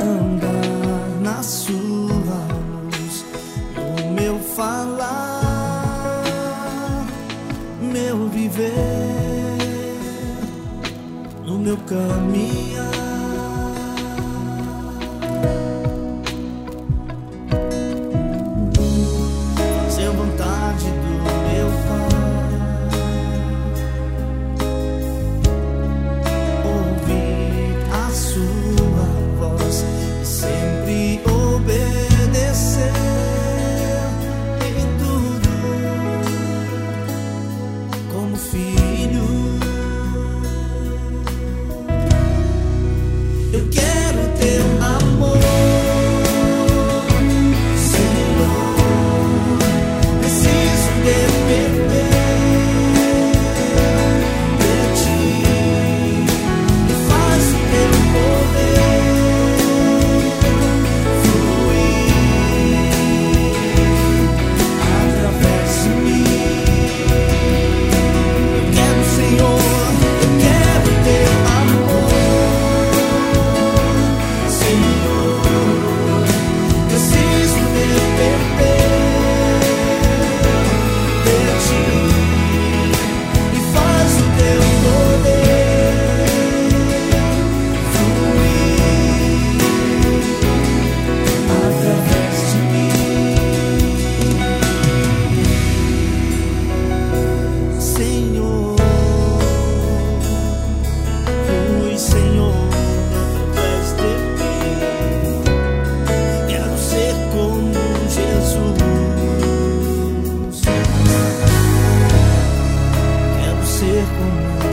Andar na sua luz, no meu falar, meu viver, no meu caminhar.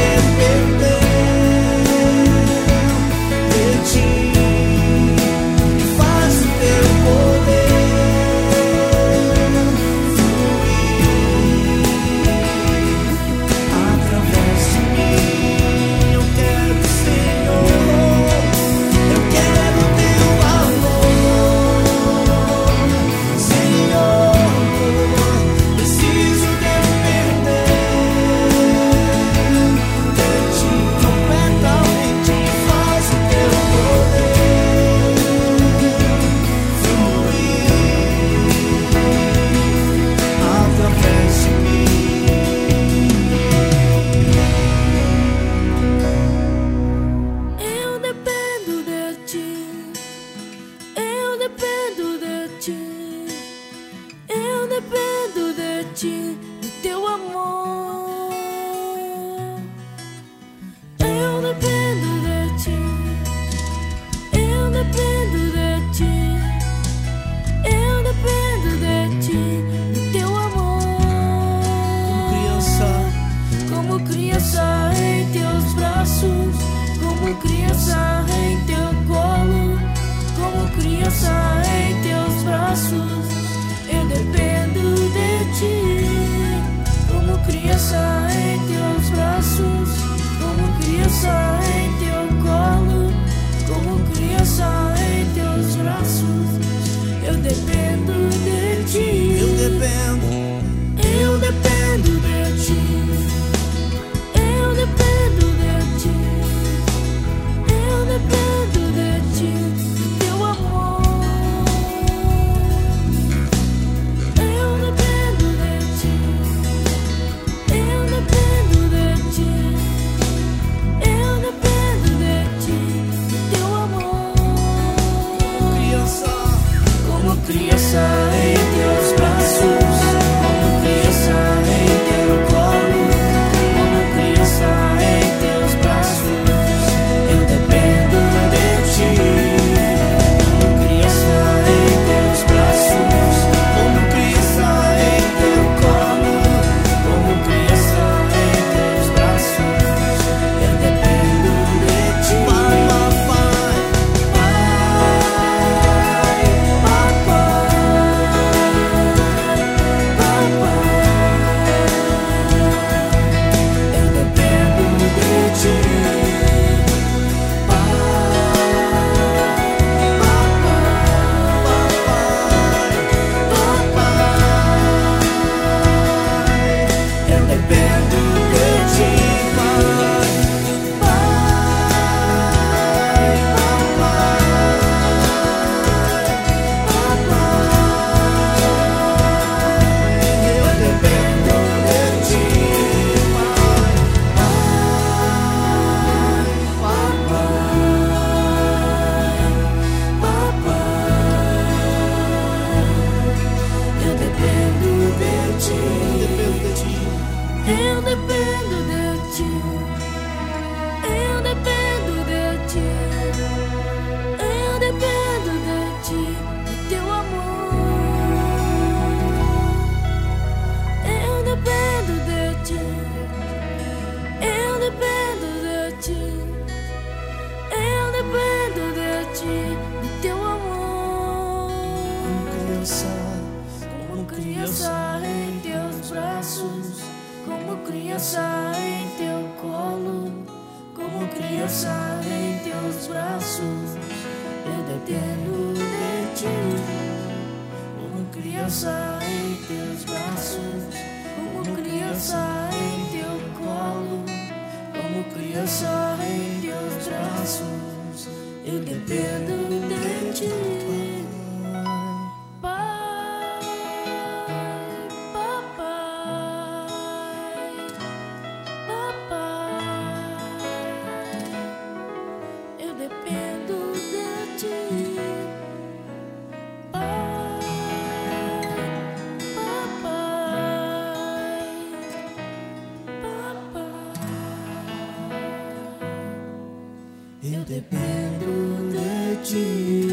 living passos criança em teus braços, eu dependo de ti. Como criança em teus braços, como criança em teu colo, como criança em teus braços, eu dependo de ti. Dependo de ti.